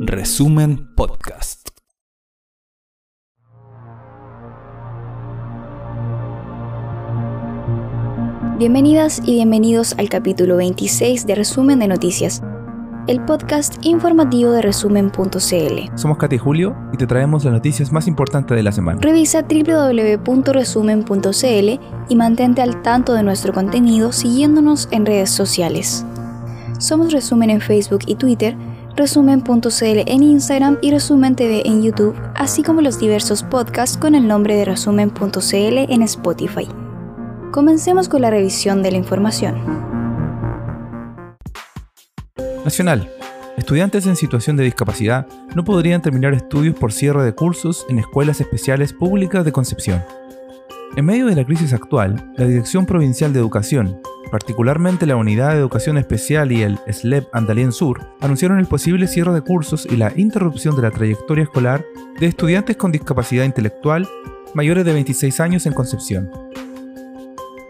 Resumen Podcast. Bienvenidas y bienvenidos al capítulo 26 de Resumen de Noticias, el podcast informativo de resumen.cl. Somos Katy y Julio y te traemos las noticias más importantes de la semana. Revisa www.resumen.cl y mantente al tanto de nuestro contenido siguiéndonos en redes sociales. Somos Resumen en Facebook y Twitter, resumen.cl en Instagram y Resumen TV en YouTube, así como los diversos podcasts con el nombre de resumen.cl en Spotify. Comencemos con la revisión de la información. Nacional. Estudiantes en situación de discapacidad no podrían terminar estudios por cierre de cursos en escuelas especiales públicas de Concepción. En medio de la crisis actual, la Dirección Provincial de Educación, particularmente la Unidad de Educación Especial y el SLEP Andalien Sur, anunciaron el posible cierre de cursos y la interrupción de la trayectoria escolar de estudiantes con discapacidad intelectual mayores de 26 años en Concepción.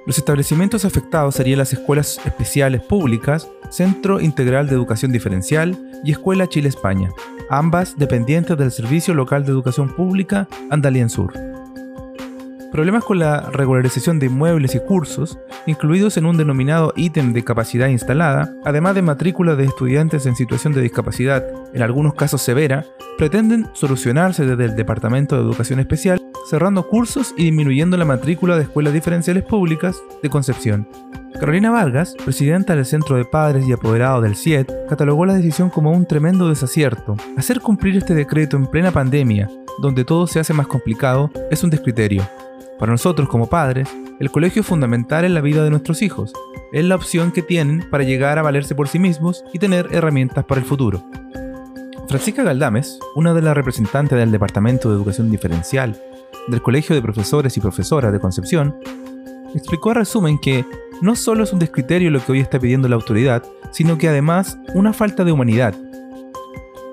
Los establecimientos afectados serían las escuelas especiales públicas, Centro Integral de Educación Diferencial y Escuela Chile-España, ambas dependientes del Servicio Local de Educación Pública Andalien Sur. Problemas con la regularización de inmuebles y cursos, incluidos en un denominado ítem de capacidad instalada, además de matrícula de estudiantes en situación de discapacidad, en algunos casos severa, pretenden solucionarse desde el Departamento de Educación Especial cerrando cursos y disminuyendo la matrícula de escuelas diferenciales públicas de Concepción. Carolina Vargas, presidenta del Centro de Padres y Apoderados del CIED, catalogó la decisión como un tremendo desacierto. Hacer cumplir este decreto en plena pandemia, donde todo se hace más complicado, es un descriterio. Para nosotros como padres, el colegio es fundamental en la vida de nuestros hijos. Es la opción que tienen para llegar a valerse por sí mismos y tener herramientas para el futuro. Francisca Galdames, una de las representantes del Departamento de Educación Diferencial del Colegio de Profesores y Profesoras de Concepción, explicó a resumen que no solo es un descriterio lo que hoy está pidiendo la autoridad, sino que además una falta de humanidad.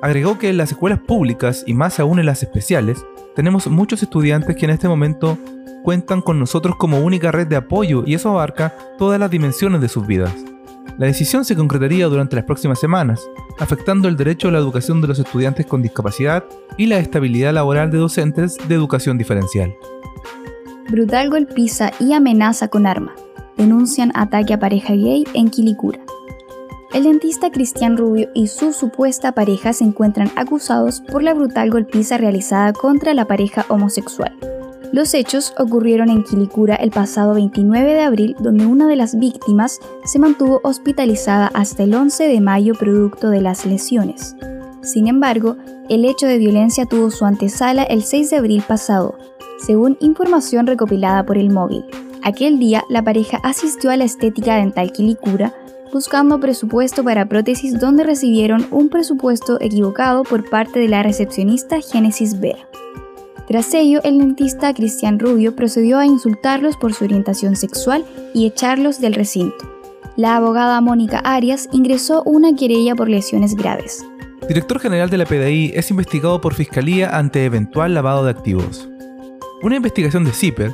Agregó que en las escuelas públicas y más aún en las especiales, tenemos muchos estudiantes que en este momento cuentan con nosotros como única red de apoyo y eso abarca todas las dimensiones de sus vidas. La decisión se concretaría durante las próximas semanas, afectando el derecho a la educación de los estudiantes con discapacidad y la estabilidad laboral de docentes de educación diferencial. Brutal golpiza y amenaza con arma. Denuncian ataque a pareja gay en Quilicura. El dentista Cristian Rubio y su supuesta pareja se encuentran acusados por la brutal golpiza realizada contra la pareja homosexual. Los hechos ocurrieron en Quilicura el pasado 29 de abril, donde una de las víctimas se mantuvo hospitalizada hasta el 11 de mayo producto de las lesiones. Sin embargo, el hecho de violencia tuvo su antesala el 6 de abril pasado, según información recopilada por el móvil. Aquel día, la pareja asistió a la estética dental Quilicura buscando presupuesto para prótesis donde recibieron un presupuesto equivocado por parte de la recepcionista Génesis Vera. Tras ello, el dentista Cristian Rubio procedió a insultarlos por su orientación sexual y echarlos del recinto. La abogada Mónica Arias ingresó una querella por lesiones graves. Director general de la PDI es investigado por Fiscalía ante eventual lavado de activos. Una investigación de CIPER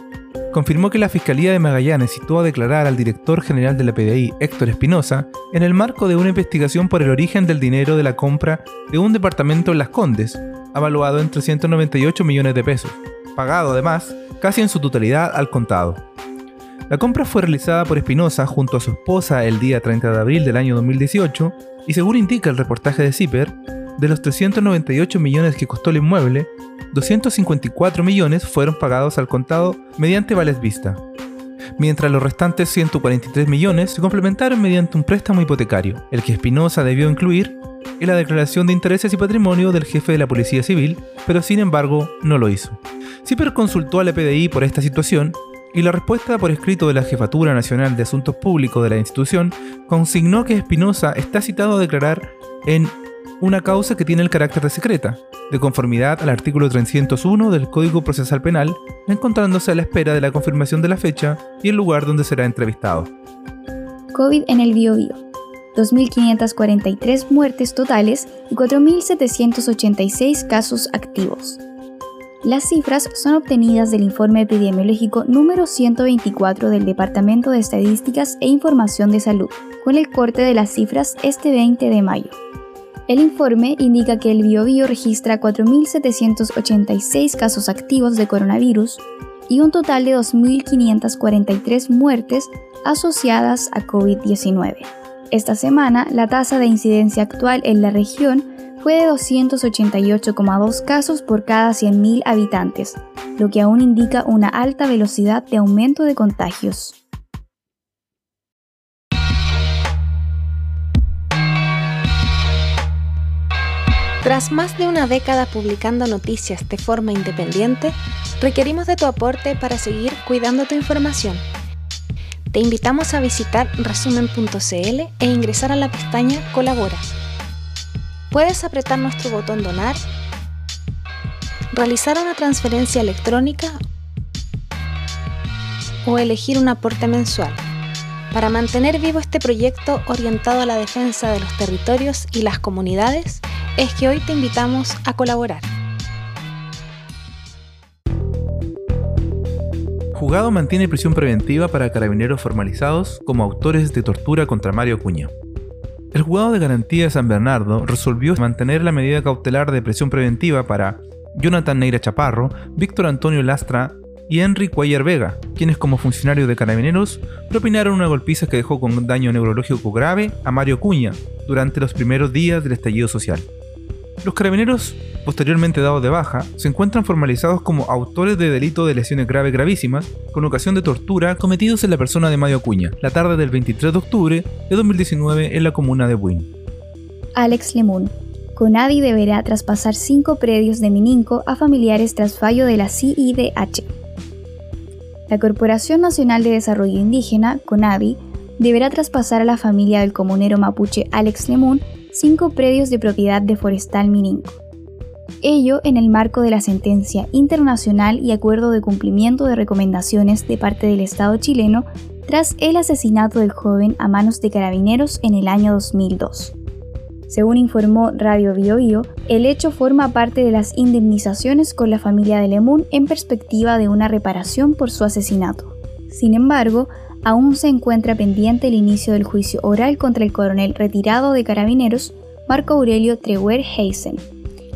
confirmó que la Fiscalía de Magallanes citó a declarar al director general de la PDI, Héctor Espinosa, en el marco de una investigación por el origen del dinero de la compra de un departamento en Las Condes, avaluado en 398 millones de pesos, pagado además casi en su totalidad al contado. La compra fue realizada por Espinosa junto a su esposa el día 30 de abril del año 2018 y según indica el reportaje de CIPER, de los 398 millones que costó el inmueble, 254 millones fueron pagados al contado mediante vales vista, mientras los restantes 143 millones se complementaron mediante un préstamo hipotecario, el que Espinosa debió incluir en la declaración de intereses y patrimonio del jefe de la Policía Civil, pero sin embargo no lo hizo. CIPER consultó a la PDI por esta situación y la respuesta por escrito de la Jefatura Nacional de Asuntos Públicos de la institución consignó que Espinosa está citado a declarar en una causa que tiene el carácter de secreta, de conformidad al artículo 301 del Código Procesal Penal, encontrándose a la espera de la confirmación de la fecha y el lugar donde será entrevistado. COVID en el Biobío. 2.543 muertes totales y 4.786 casos activos. Las cifras son obtenidas del informe epidemiológico número 124 del Departamento de Estadísticas e Información de Salud, con el corte de las cifras este 20 de mayo. El informe indica que el Biobío registra 4.786 casos activos de coronavirus y un total de 2.543 muertes asociadas a COVID-19. Esta semana, la tasa de incidencia actual en la región fue de 288,2 casos por cada 100.000 habitantes, lo que aún indica una alta velocidad de aumento de contagios. Tras más de una década publicando noticias de forma independiente, requerimos de tu aporte para seguir cuidando tu información. Te invitamos a visitar resumen.cl e ingresar a la pestaña Colabora. Puedes apretar nuestro botón Donar, realizar una transferencia electrónica o elegir un aporte mensual para mantener vivo este proyecto orientado a la defensa de los territorios y las comunidades es que hoy te invitamos a colaborar. Jugado mantiene prisión preventiva para carabineros formalizados como autores de tortura contra Mario Cuña. El juzgado de garantía de San Bernardo resolvió mantener la medida cautelar de prisión preventiva para Jonathan Neira Chaparro, Víctor Antonio Lastra y Henry Cuellar Vega, quienes como funcionarios de carabineros propinaron una golpiza que dejó con daño neurológico grave a Mario Cuña durante los primeros días del estallido social. Los carabineros, posteriormente dados de baja, se encuentran formalizados como autores de delito de lesiones graves gravísimas con ocasión de tortura cometidos en la persona de Mario Acuña, la tarde del 23 de octubre de 2019 en la comuna de Buin. Alex Lemun. Conadi deberá traspasar cinco predios de Mininco a familiares tras fallo de la CIDH. La Corporación Nacional de Desarrollo Indígena, CONADI, deberá traspasar a la familia del comunero mapuche Alex Lemun cinco predios de propiedad de Forestal Mininco. Ello en el marco de la sentencia internacional y acuerdo de cumplimiento de recomendaciones de parte del Estado chileno tras el asesinato del joven a manos de carabineros en el año 2002. Según informó Radio Bio, el hecho forma parte de las indemnizaciones con la familia de Lemun en perspectiva de una reparación por su asesinato. Sin embargo, aún se encuentra pendiente el inicio del juicio oral contra el coronel retirado de carabineros Marco Aurelio Trewer Heisen.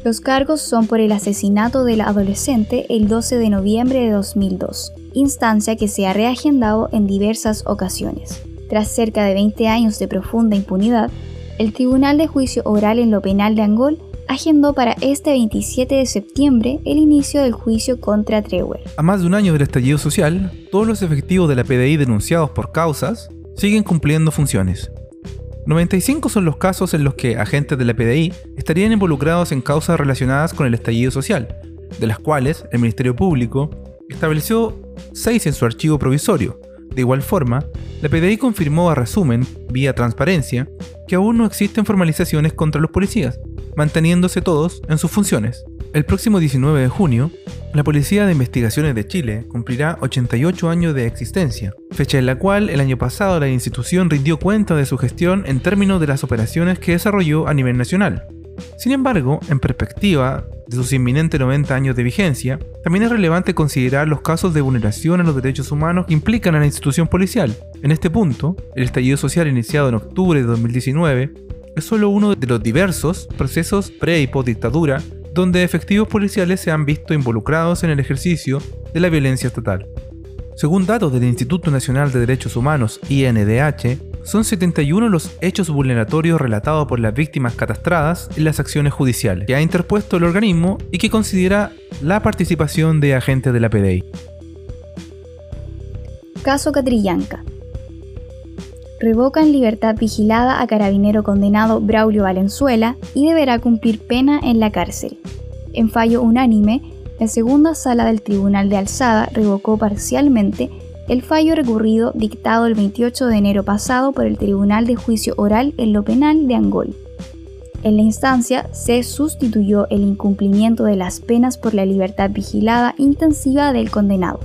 Los cargos son por el asesinato de la adolescente el 12 de noviembre de 2002, instancia que se ha reagendado en diversas ocasiones. Tras cerca de 20 años de profunda impunidad, el Tribunal de Juicio Oral en lo Penal de Angol agendó para este 27 de septiembre el inicio del juicio contra Trewer. A más de un año del estallido social, todos los efectivos de la PDI denunciados por causas siguen cumpliendo funciones. 95 son los casos en los que agentes de la PDI estarían involucrados en causas relacionadas con el estallido social, de las cuales el Ministerio Público estableció 6 en su archivo provisorio. De igual forma, la PDI confirmó a resumen, vía transparencia, que aún no existen formalizaciones contra los policías, manteniéndose todos en sus funciones. El próximo 19 de junio, la Policía de Investigaciones de Chile cumplirá 88 años de existencia, fecha en la cual el año pasado la institución rindió cuenta de su gestión en términos de las operaciones que desarrolló a nivel nacional. Sin embargo, en perspectiva de sus inminentes 90 años de vigencia, también es relevante considerar los casos de vulneración a los derechos humanos que implican a la institución policial. En este punto, el estallido social iniciado en octubre de 2019 es solo uno de los diversos procesos pre y post dictadura donde efectivos policiales se han visto involucrados en el ejercicio de la violencia estatal. Según datos del Instituto Nacional de Derechos Humanos, INDH, son 71 los hechos vulneratorios relatados por las víctimas catastradas en las acciones judiciales que ha interpuesto el organismo y que considera la participación de agentes de la PDI. Caso Catrillanca revoca en libertad vigilada a carabinero condenado Braulio Valenzuela y deberá cumplir pena en la cárcel. En fallo unánime, la segunda sala del Tribunal de Alzada revocó parcialmente el fallo recurrido dictado el 28 de enero pasado por el Tribunal de Juicio Oral en lo Penal de Angol. En la instancia se sustituyó el incumplimiento de las penas por la libertad vigilada intensiva del condenado.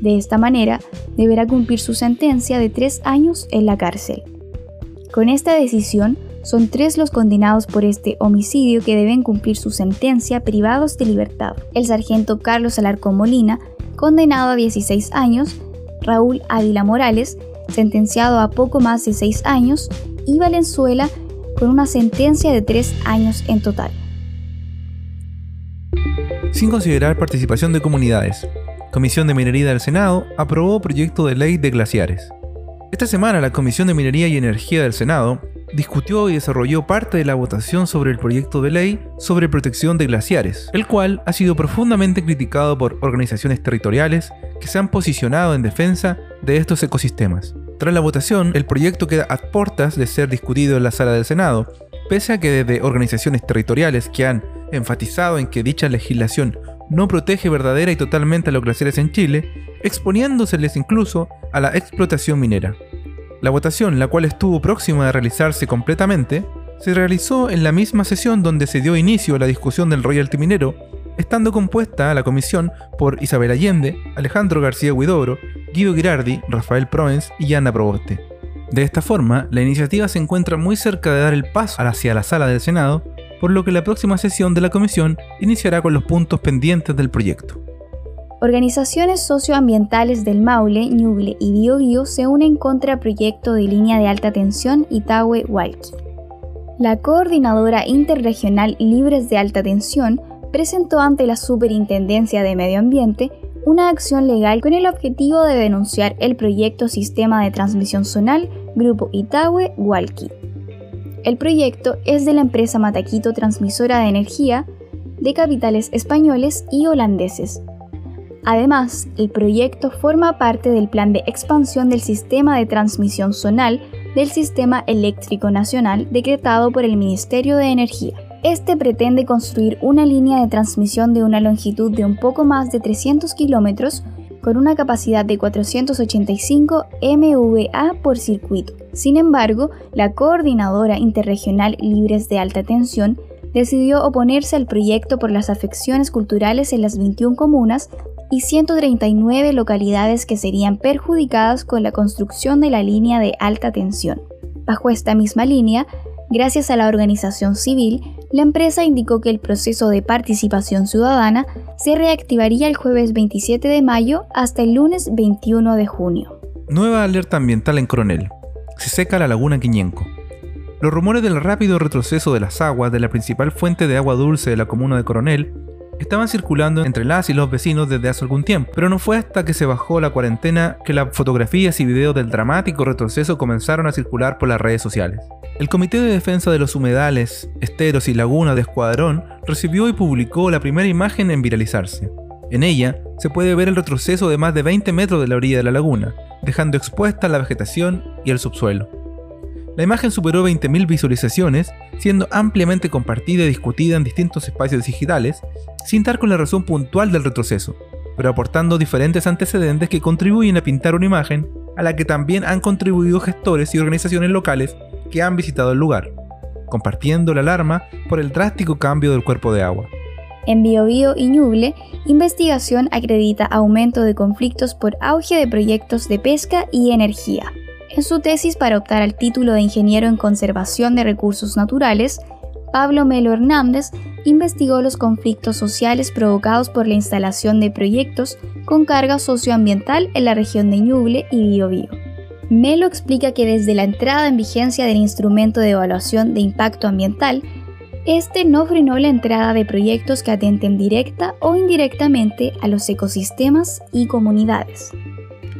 De esta manera, deberá cumplir su sentencia de tres años en la cárcel. Con esta decisión, son tres los condenados por este homicidio que deben cumplir su sentencia privados de libertad. El sargento Carlos Alarcón Molina, condenado a 16 años, Raúl Ávila Morales, sentenciado a poco más de 6 años, y Valenzuela, con una sentencia de tres años en total. Sin considerar participación de comunidades, Comisión de Minería del Senado aprobó proyecto de ley de glaciares. Esta semana la Comisión de Minería y Energía del Senado discutió y desarrolló parte de la votación sobre el proyecto de ley sobre protección de glaciares, el cual ha sido profundamente criticado por organizaciones territoriales que se han posicionado en defensa de estos ecosistemas. Tras la votación, el proyecto queda a puertas de ser discutido en la sala del Senado, pese a que desde organizaciones territoriales que han enfatizado en que dicha legislación no protege verdadera y totalmente a los glaciares en Chile, exponiéndoseles incluso a la explotación minera. La votación, la cual estuvo próxima a realizarse completamente, se realizó en la misma sesión donde se dio inicio a la discusión del royalty minero, estando compuesta la comisión por Isabel Allende, Alejandro García Huidobro, Guido Girardi, Rafael Proens y Ana Proboste. De esta forma, la iniciativa se encuentra muy cerca de dar el paso hacia la sala del Senado, por lo que la próxima sesión de la comisión iniciará con los puntos pendientes del proyecto. Organizaciones socioambientales del Maule, Ñuble y Biobío se unen contra proyecto de línea de alta tensión Itahue-Hualqui. La Coordinadora Interregional Libres de Alta Tensión presentó ante la Superintendencia de Medio Ambiente una acción legal con el objetivo de denunciar el proyecto Sistema de Transmisión Zonal Grupo Itahue-Hualqui. El proyecto es de la empresa Mataquito Transmisora de Energía de capitales españoles y holandeses, Además, el proyecto forma parte del plan de expansión del sistema de transmisión zonal del Sistema Eléctrico Nacional decretado por el Ministerio de Energía. Este pretende construir una línea de transmisión de una longitud de un poco más de 300 kilómetros con una capacidad de 485 MVA por circuito. Sin embargo, la Coordinadora Interregional Libres de Alta Tensión decidió oponerse al proyecto por las afecciones culturales en las 21 comunas y 139 localidades que serían perjudicadas con la construcción de la línea de alta tensión. Bajo esta misma línea, gracias a la organización civil, la empresa indicó que el proceso de participación ciudadana se reactivaría el jueves 27 de mayo hasta el lunes 21 de junio. Nueva alerta ambiental en Coronel. Se seca la laguna Quiñenco. Los rumores del rápido retroceso de las aguas de la principal fuente de agua dulce de la comuna de Coronel estaban circulando entre las y los vecinos desde hace algún tiempo, pero no fue hasta que se bajó la cuarentena que las fotografías y videos del dramático retroceso comenzaron a circular por las redes sociales. El Comité de Defensa de los Humedales, Esteros y Lagunas de Escuadrón recibió y publicó la primera imagen en viralizarse. En ella se puede ver el retroceso de más de 20 metros de la orilla de la laguna, dejando expuesta la vegetación y el subsuelo. La imagen superó 20.000 visualizaciones, siendo ampliamente compartida y discutida en distintos espacios digitales, sin dar con la razón puntual del retroceso, pero aportando diferentes antecedentes que contribuyen a pintar una imagen a la que también han contribuido gestores y organizaciones locales que han visitado el lugar, compartiendo la alarma por el drástico cambio del cuerpo de agua. En Biobío y Ñuble, investigación acredita aumento de conflictos por auge de proyectos de pesca y energía. En su tesis para optar al título de ingeniero en conservación de recursos naturales, Pablo Melo Hernández investigó los conflictos sociales provocados por la instalación de proyectos con carga socioambiental en la región de Ñuble y Biobío. Melo explica que desde la entrada en vigencia del instrumento de evaluación de impacto ambiental, este no frenó la entrada de proyectos que atenten directa o indirectamente a los ecosistemas y comunidades.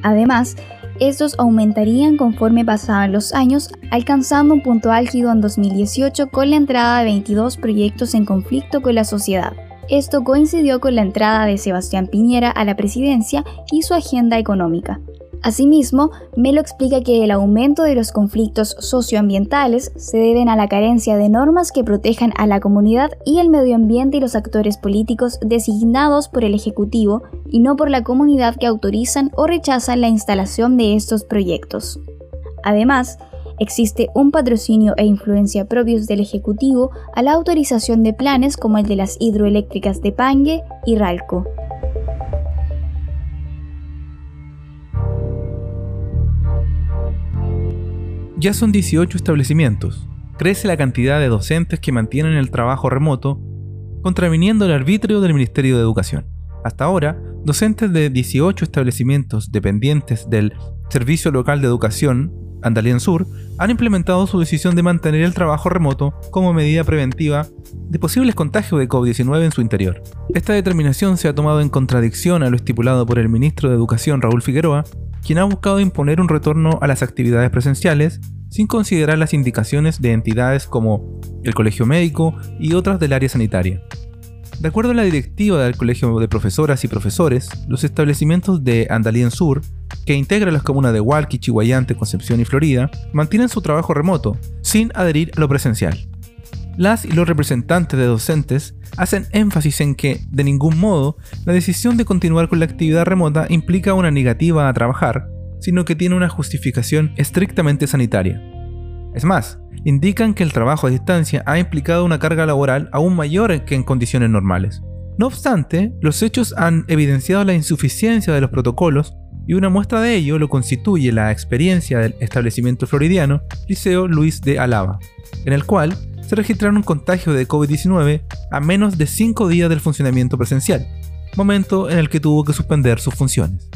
Además, estos aumentarían conforme pasaban los años, alcanzando un punto álgido en 2018 con la entrada de 22 proyectos en conflicto con la sociedad. Esto coincidió con la entrada de Sebastián Piñera a la presidencia y su agenda económica. Asimismo, Melo explica que el aumento de los conflictos socioambientales se deben a la carencia de normas que protejan a la comunidad y el medio ambiente y los actores políticos designados por el Ejecutivo y no por la comunidad que autorizan o rechazan la instalación de estos proyectos. Además, existe un patrocinio e influencia propios del Ejecutivo a la autorización de planes como el de las hidroeléctricas de Pangue y Ralco. Ya son 18 establecimientos. Crece la cantidad de docentes que mantienen el trabajo remoto, contraviniendo el arbitrio del Ministerio de Educación. Hasta ahora, docentes de 18 establecimientos dependientes del Servicio Local de Educación, Andalien Sur, han implementado su decisión de mantener el trabajo remoto como medida preventiva de posibles contagios de COVID-19 en su interior. Esta determinación se ha tomado en contradicción a lo estipulado por el ministro de Educación Raúl Figueroa, quien ha buscado imponer un retorno a las actividades presenciales sin considerar las indicaciones de entidades como el Colegio Médico y otras del área sanitaria. De acuerdo a la directiva del Colegio de Profesoras y Profesores, los establecimientos de Andalien Sur, que integra las comunas de Hualqui, Chihuayante, Concepción y Florida, mantienen su trabajo remoto, sin adherir a lo presencial. Las y los representantes de docentes hacen énfasis en que, de ningún modo, la decisión de continuar con la actividad remota implica una negativa a trabajar, sino que tiene una justificación estrictamente sanitaria. Es más, indican que el trabajo a distancia ha implicado una carga laboral aún mayor que en condiciones normales. No obstante, los hechos han evidenciado la insuficiencia de los protocolos y una muestra de ello lo constituye la experiencia del establecimiento floridiano Liceo Luis de Alaba, en el cual se registraron un contagio de COVID-19 a menos de 5 días del funcionamiento presencial, momento en el que tuvo que suspender sus funciones.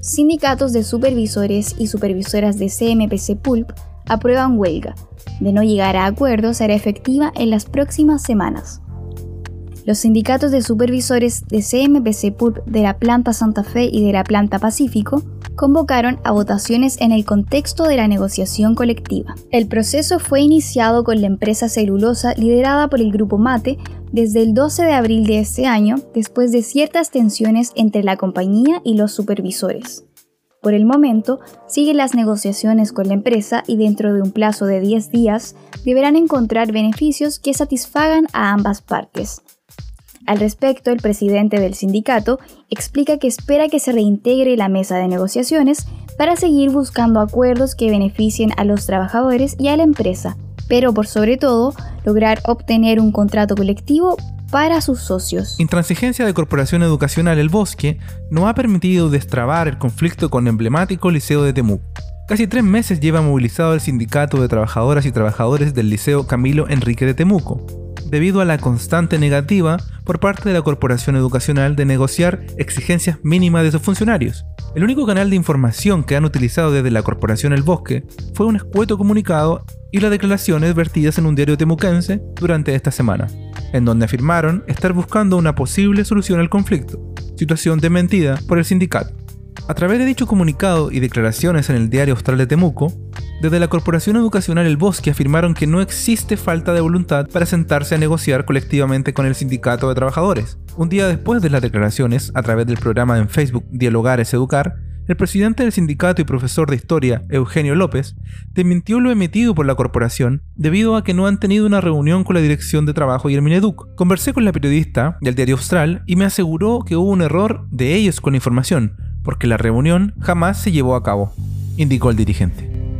Sindicatos de supervisores y supervisoras de CMPC Pulp aprueban huelga. De no llegar a acuerdo, será efectiva en las próximas semanas. Los sindicatos de supervisores de CMPC PULP de la planta Santa Fe y de la planta Pacífico convocaron a votaciones en el contexto de la negociación colectiva. El proceso fue iniciado con la empresa celulosa liderada por el grupo Mate desde el 12 de abril de este año, después de ciertas tensiones entre la compañía y los supervisores. Por el momento, siguen las negociaciones con la empresa y dentro de un plazo de 10 días deberán encontrar beneficios que satisfagan a ambas partes. Al respecto, el presidente del sindicato explica que espera que se reintegre la mesa de negociaciones para seguir buscando acuerdos que beneficien a los trabajadores y a la empresa, pero por sobre todo lograr obtener un contrato colectivo para sus socios. Intransigencia de Corporación Educacional El Bosque no ha permitido destrabar el conflicto con el emblemático Liceo de Temuco. Casi tres meses lleva movilizado el sindicato de trabajadoras y trabajadores del Liceo Camilo Enrique de Temuco, debido a la constante negativa por parte de la Corporación Educacional de negociar exigencias mínimas de sus funcionarios. El único canal de información que han utilizado desde la Corporación El Bosque fue un escueto comunicado y las declaraciones vertidas en un diario temuquense durante esta semana en donde afirmaron estar buscando una posible solución al conflicto, situación desmentida por el sindicato. A través de dicho comunicado y declaraciones en el diario Austral de Temuco, desde la Corporación Educacional El Bosque afirmaron que no existe falta de voluntad para sentarse a negociar colectivamente con el sindicato de trabajadores. Un día después de las declaraciones, a través del programa en Facebook Dialogar es Educar, el presidente del sindicato y profesor de historia, Eugenio López, desmintió lo emitido por la corporación debido a que no han tenido una reunión con la dirección de trabajo y el Mineduc. Conversé con la periodista del diario Austral y me aseguró que hubo un error de ellos con la información, porque la reunión jamás se llevó a cabo, indicó el dirigente.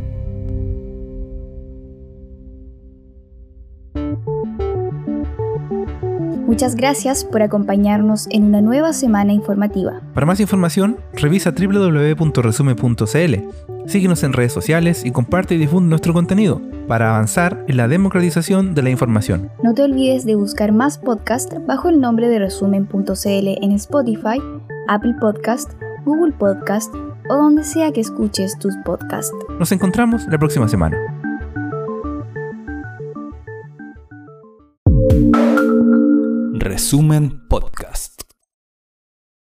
Muchas gracias por acompañarnos en una nueva semana informativa. Para más información, revisa www.resume.cl. Síguenos en redes sociales y comparte y difunde nuestro contenido para avanzar en la democratización de la información. No te olvides de buscar más podcasts bajo el nombre de resumen.cl en Spotify, Apple Podcast, Google Podcast o donde sea que escuches tus podcasts. Nos encontramos la próxima semana. Resumen Podcast.